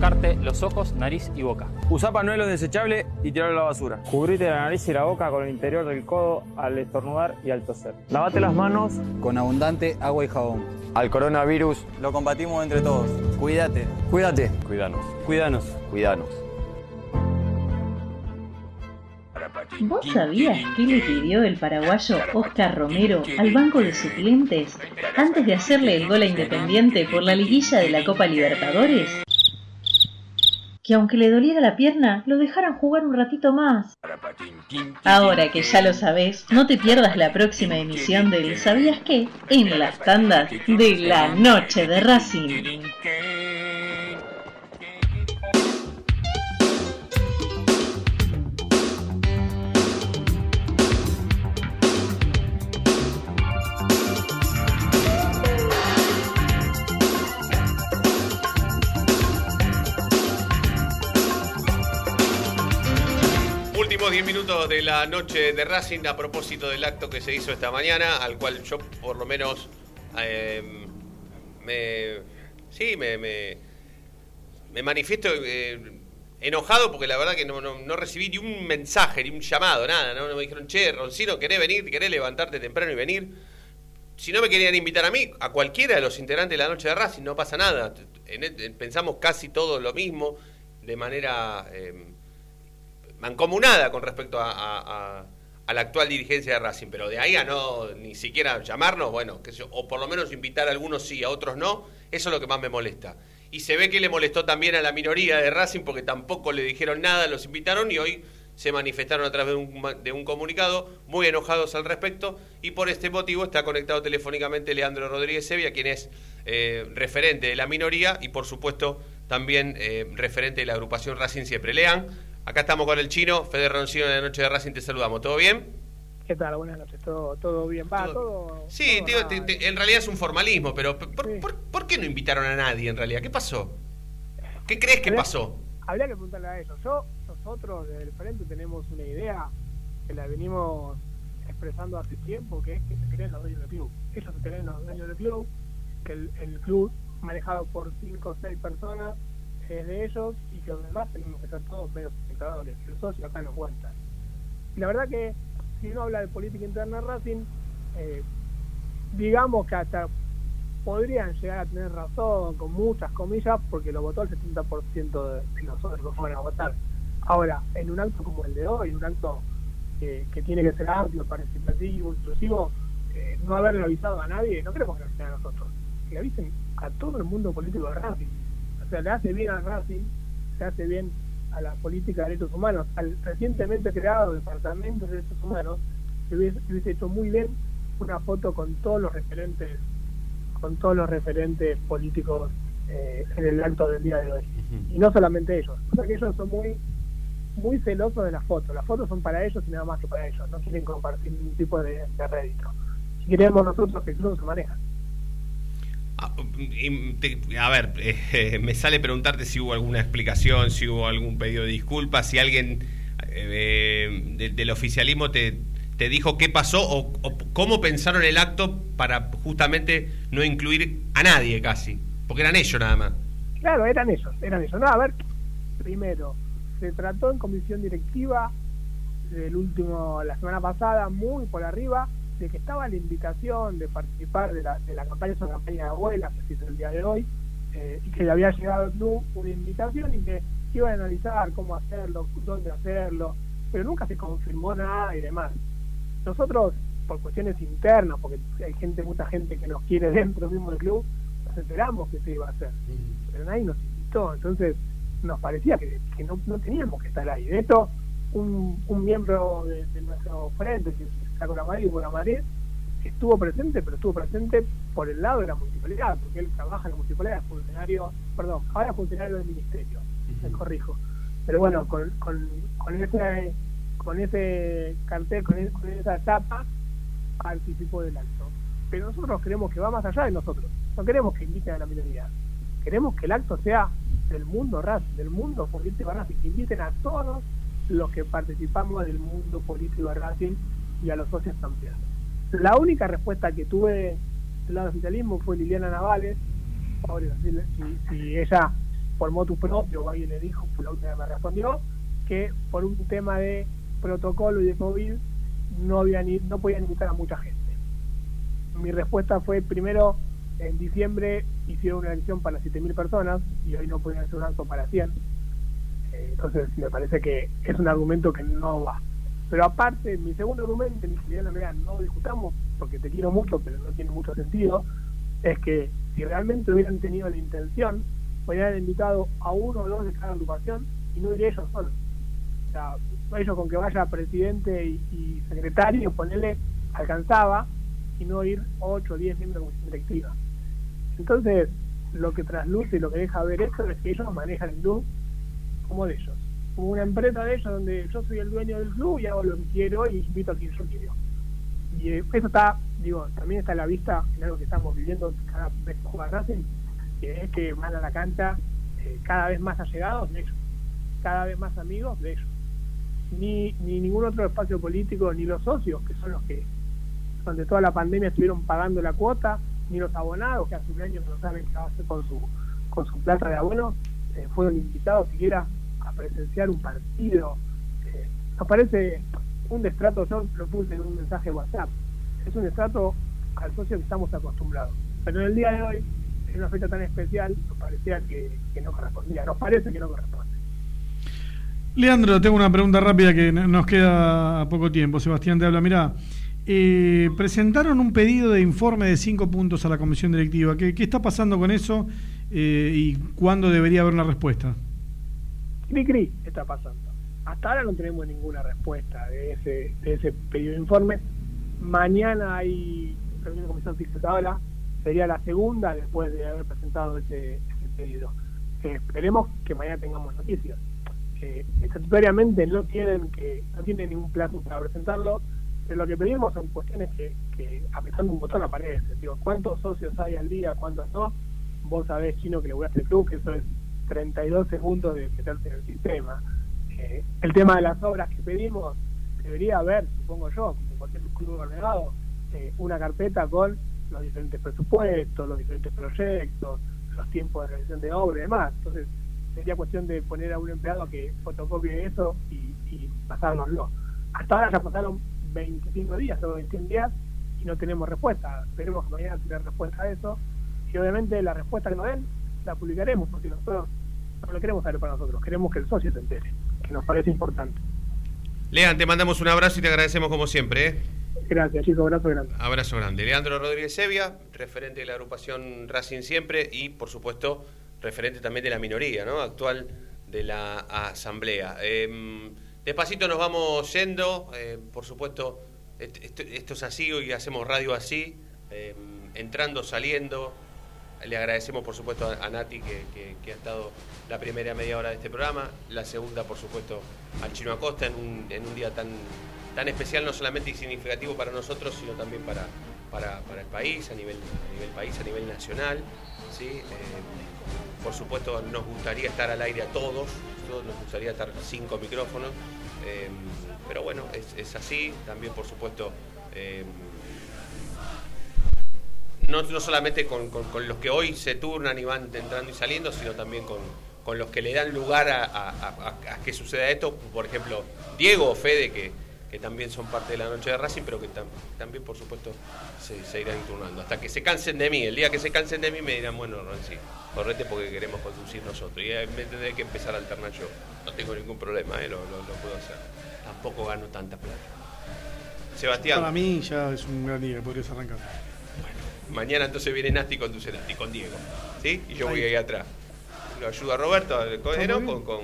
Tocarte los ojos, nariz y boca. Usa panuelos desechables y tirarlo a la basura. Cubrite la nariz y la boca con el interior del codo al estornudar y al toser. Lavate las manos Con abundante agua y jabón. Al coronavirus, Lo combatimos entre todos. Cuídate. cuídate. Cuidanos. Cuídanos. Cuidanos. ¿Vos sabías qué le pidió el paraguayo Oscar Romero al banco de suplentes antes de hacerle el gol a Independiente por la liguilla de la Copa Libertadores? Que aunque le doliera la pierna, lo dejaran jugar un ratito más. Ahora que ya lo sabés, no te pierdas la próxima emisión del ¿Sabías qué? en las tandas de la noche de Racing. Últimos 10 minutos de la noche de Racing a propósito del acto que se hizo esta mañana, al cual yo por lo menos eh, me... Sí, me, me, manifiesto eh, enojado porque la verdad que no, no, recibí ni un mensaje, ni un llamado, nada. No, me dijeron, che, Roncino, ¿querés venir? ¿Querés levantarte temprano y venir? Si no me querían invitar a mí, a cualquiera de los integrantes de la noche de Racing, no pasa nada. En- pensamos casi todos lo mismo, de manera eh, mancomunada con respecto a, la actual dirigencia de Racing. Pero de ahí a no ni siquiera llamarnos, bueno, yo, o por lo menos invitar a algunos sí, a otros no, eso es lo que más me molesta. Y se ve que le molestó también a la minoría de Racing porque tampoco le dijeron nada, los invitaron y hoy se manifestaron a través de un, de un comunicado muy enojados al respecto y por este motivo está conectado telefónicamente Leandro Rodríguez Sevilla, quien es eh, referente de la minoría y por supuesto también eh, referente de la agrupación Racing Siempre. Lean, acá estamos con el chino, Fede Roncino de la noche de Racing, te saludamos, ¿todo bien? ¿Qué tal? Buenas noches. ¿Todo, todo bien? Va, todo... Sí, todo tío, nada. te- te- en realidad es un formalismo, pero ¿por, por- por qué no invitaron a nadie en realidad? ¿Qué pasó? ¿Qué crees que pasó? Habría que preguntarle a ellos. Yo, nosotros desde el frente tenemos una idea que la venimos expresando hace tiempo, que es que se creen los dueños del club. Ellos se creen los dueños del club, que el, el club manejado por cinco o seis personas es de ellos y que los demás tenemos que ser todos medios espectadores. El socio acá no cuenta. La verdad que si uno habla de política interna de Racing, eh, digamos que hasta podrían llegar a tener razón, con muchas comillas, porque lo votó el 70% de, socios que van a votar. Ahora, en un acto como el de hoy, un acto que, que tiene que ser amplio, participativo, inclusivo, eh, no haberle avisado a nadie, no queremos que nos sea a nosotros, le avisen a todo el mundo político de Racing. O sea, le hace bien a Racing, le hace bien a la política de derechos humanos, al recientemente creado Departamento de Derechos Humanos, que hubiese, que hubiese hecho muy bien una foto con todos los referentes con todos los referentes políticos eh, en el acto del día de hoy. Y no solamente ellos, porque ellos son muy muy celosos de las fotos. Las fotos son para ellos y nada más que para ellos. No quieren compartir ningún tipo de, de rédito. Si queremos nosotros que el club se maneja. Te- a ver, eh, me sale preguntarte si hubo alguna explicación, si hubo algún pedido de disculpas, si alguien eh, de- del oficialismo te, te dijo qué pasó o, o cómo pensaron el acto para justamente no incluir a nadie casi, porque eran ellos nada más. Claro, eran ellos, eran ellos. No, a ver, primero, se trató en comisión directiva del último, la semana pasada, muy por arriba, de que estaba la invitación de participar de la, de la campaña, esa campaña de abuelas que se hizo el día de hoy, eh, y que le había llegado al club una invitación y que iban a analizar cómo hacerlo, dónde hacerlo, pero nunca se confirmó nada y demás. Nosotros, por cuestiones internas, porque hay gente, mucha gente que nos quiere dentro mismo del club, nos enteramos que se iba a hacer, pero nadie nos invitó, entonces nos parecía que, que no, no teníamos que estar ahí. De hecho, un, un miembro de, de nuestro frente, que está la Madrid y con la Madrid, estuvo presente, pero estuvo presente por el lado de la municipalidad, porque él trabaja en la municipalidad, es funcionario, perdón, ahora es funcionario del ministerio, me corrijo. Pero bueno, con, con, con ese con ese cartel, con, e- con esa etapa, participó del acto. Pero nosotros queremos que va más allá de nosotros. No queremos que inviten a la minoría. Queremos que el acto sea del mundo Racing, del mundo político Racing, que inviten a todos los que participamos del mundo político de Racing y a los socios también. La única respuesta que tuve del lado del oficialismo fue Liliana Navales, pobre, si, ella formó tu propio alguien le dijo, fue la última que me respondió, que por un tema de protocolo y de COVID no, habían, i- no podían invitar a mucha gente. Mi respuesta fue, primero, en diciembre hicieron una elección para 7.000 personas y hoy no podían hacer un acto para 100. Eh, entonces me parece que es un argumento que no va. Pero aparte, mi segundo argumento, mi querida mira, no discutamos porque te quiero mucho, pero no tiene mucho sentido, es que si realmente hubieran tenido la intención, haber invitado a uno o dos de cada agrupación y no iría ellos solos. O sea, ellos con que vaya presidente y, y secretario, ponerle, alcanzaba, y no ir 8 o 10 miembros de comisión directiva. Entonces, lo que trasluce y lo que deja ver esto es que ellos manejan el club como de ellos. Como una empresa de ellos donde yo soy el dueño del club y hago lo que quiero y invito a quien yo quiero. Y eh, eso está, digo, también está a la vista en algo que estamos viviendo cada vez que juega Racing, que es que van a la cancha eh, cada vez más allegados de ellos, cada vez más amigos de ellos. ni, ni ningún otro espacio político, ni los socios, que son los que durante toda la pandemia estuvieron pagando la cuota, ni los abonados, que hace un año no saben qué va a hacer con su, con su plata de abono, eh, fueron invitados siquiera presenciar un partido. Eh, nos parece un destrato, yo lo puse en un mensaje WhatsApp, es un destrato al socio que estamos acostumbrados. Pero en el día de hoy, en una fecha tan especial, nos parecía que, que no correspondía, nos parece que no corresponde. Leandro, tengo una pregunta rápida que nos queda poco tiempo. Sebastián te habla. Mirá, eh, presentaron un pedido de informe de cinco puntos a la comisión directiva. ¿Qué, qué está pasando con eso eh, y cuándo debería haber una respuesta? Cri cri está pasando. Hasta ahora no tenemos ninguna respuesta de ese, de ese pedido de informe. Mañana hay reunión de comisión sería la segunda después de haber presentado ese, ese pedido. Esperemos que mañana tengamos noticias. Eh, estatutariamente no tienen que no tienen ningún plazo para presentarlo, pero lo que pedimos son cuestiones que, que apretando un botón aparecen. Digo, ¿cuántos socios hay al día? ¿Cuántos no? Vos sabés, Chino, que le el club, que eso es 32 segundos de meterse en el sistema. Eh, el tema de las obras que pedimos, debería haber, supongo yo, como cualquier club ordenado, eh, una carpeta con los diferentes presupuestos, los diferentes proyectos, los tiempos de realización de obra y demás. Entonces, sería cuestión de poner a un empleado que fotocopie eso y, y pasárnoslo. Hasta ahora ya pasaron 25 días o 21 días y no tenemos respuesta. Esperemos que mañana tener respuesta a eso. Y obviamente la respuesta que nos den la publicaremos porque nosotros no lo queremos saber para nosotros, queremos que el socio se entere, que nos parece importante. Lean, te mandamos un abrazo y te agradecemos como siempre. ¿eh? Gracias, chicos, abrazo grande. Abrazo grande. Leandro Rodríguez Sevia, referente de la agrupación Racing Siempre y, por supuesto, referente también de la minoría ¿no? actual de la Asamblea. Eh, despacito nos vamos yendo, eh, por supuesto, esto, esto, es así y hacemos radio así, eh, entrando, saliendo. Le agradecemos, por supuesto, a, Nati, que, que, que, ha estado la primera media hora de este programa, la segunda, por supuesto, al Chino Acosta en un, en un día tan, tan especial, no solamente y significativo para nosotros, sino también para, para, para el país, a nivel, a nivel país, a nivel nacional. ¿sí? Eh, por supuesto, nos gustaría estar al aire a todos, todos nos gustaría estar cinco micrófonos, eh, pero bueno, es, es, así. También, por supuesto, eh, no, no, solamente con, con, los que hoy se turnan y van entrando y saliendo, sino también con, con los que le dan lugar a, que suceda esto. Por ejemplo, Diego o Fede, que, que también son parte de la noche de Racing, pero que tam, también, por supuesto, se, irán turnando. Hasta que se cansen de mí. El día que se cansen de mí me dirán, bueno, Ronci, correte porque queremos conducir nosotros. Y me tendré que empezar a alternar yo. No tengo ningún problema, ¿eh? lo, puedo hacer. Tampoco gano tanta plata. Sebastián. Para mí ya es un gran día, podrías arrancar. Mañana entonces viene Nasti con tu Nasti, con Diego. ¿Sí? Y yo ahí. voy ahí atrás. Lo ayuda a Roberto, con, con,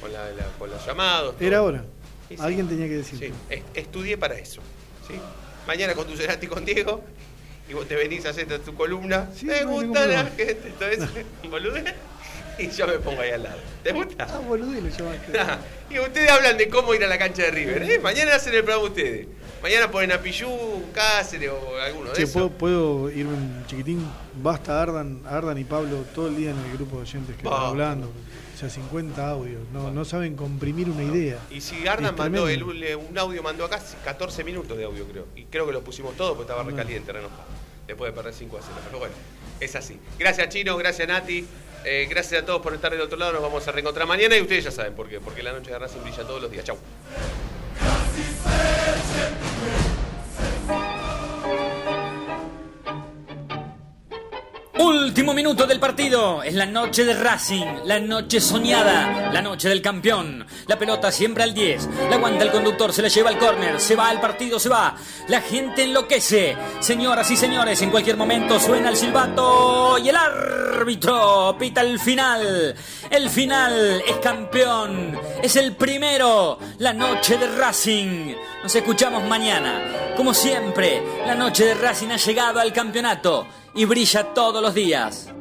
con, la, la, con los llamados. Era hora. Sí, Alguien tenía que decir. Sí, estudié para eso. ¿sí? Mañana con tu con Diego y vos te venís a hacer tu columna. Me no gusta la gente. Entonces, boludez. Y yo me pongo ahí al lado. ¿Te gusta? Ah, boludez lo llamaste. Nah. Y ustedes hablan de cómo ir a la cancha de River. ¿eh? Mañana hacen el programa ustedes. Mañana ponen a Pillú, Cáceres o alguno de esos. ¿puedo, ¿puedo, irme un chiquitín? Basta Ardan, Ardan y Pablo todo el día en el grupo de oyentes que están hablando. O sea, 50 audios. No, no saben comprimir una idea. Y si Ardan mandó el, un audio, mandó acá 14 minutos de audio, creo. Y creo que lo pusimos todo porque estaba recaliente, renojado. Después de perder 5 a 0. Pero bueno, es así. Gracias, Chino. Gracias, Nati. Eh, gracias a todos por estar del otro lado. Nos vamos a reencontrar mañana y ustedes ya saben por qué. Porque la noche de Racing brilla todos los días. Chau. Último minuto del partido. Es la noche de Racing, la noche soñada, la noche del campeón. La pelota siempre al 10. La aguanta el conductor, se la lleva al córner. Se va al partido, se va. La gente enloquece. Señoras y señores, en cualquier momento suena el silbato y el árbitro pita el final. El final es campeón. Es el primero. La noche de Racing. Nos escuchamos mañana. Como siempre, la noche de Racing ha llegado al campeonato y brilla todos los días.